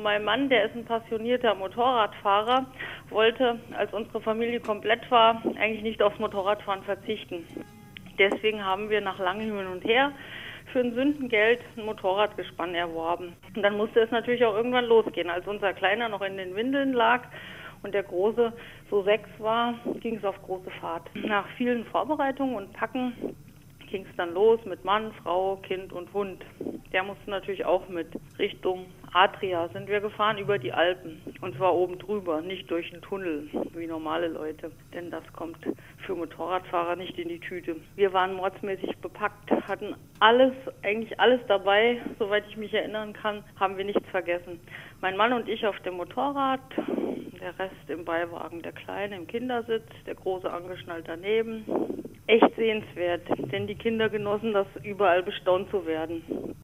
Mein Mann, der ist ein passionierter Motorradfahrer, wollte, als unsere Familie komplett war, eigentlich nicht aufs Motorradfahren verzichten. Deswegen haben wir nach langem Hin und Her für ein Sündengeld ein Motorradgespann erworben. Und dann musste es natürlich auch irgendwann losgehen. Als unser Kleiner noch in den Windeln lag und der Große so sechs war, ging es auf große Fahrt. Nach vielen Vorbereitungen und Packen ging es dann los mit Mann, Frau, Kind und Hund. Der musste natürlich auch mit. Richtung Adria sind wir gefahren über die Alpen. Und zwar oben drüber, nicht durch einen Tunnel wie normale Leute. Denn das kommt für Motorradfahrer nicht in die Tüte. Wir waren mordsmäßig bepackt, hatten alles, eigentlich alles dabei. Soweit ich mich erinnern kann, haben wir nichts vergessen. Mein Mann und ich auf dem Motorrad, der Rest im Beiwagen, der Kleine im Kindersitz, der Große angeschnallt daneben echt sehenswert, denn die Kinder genossen das überall bestaunt zu werden.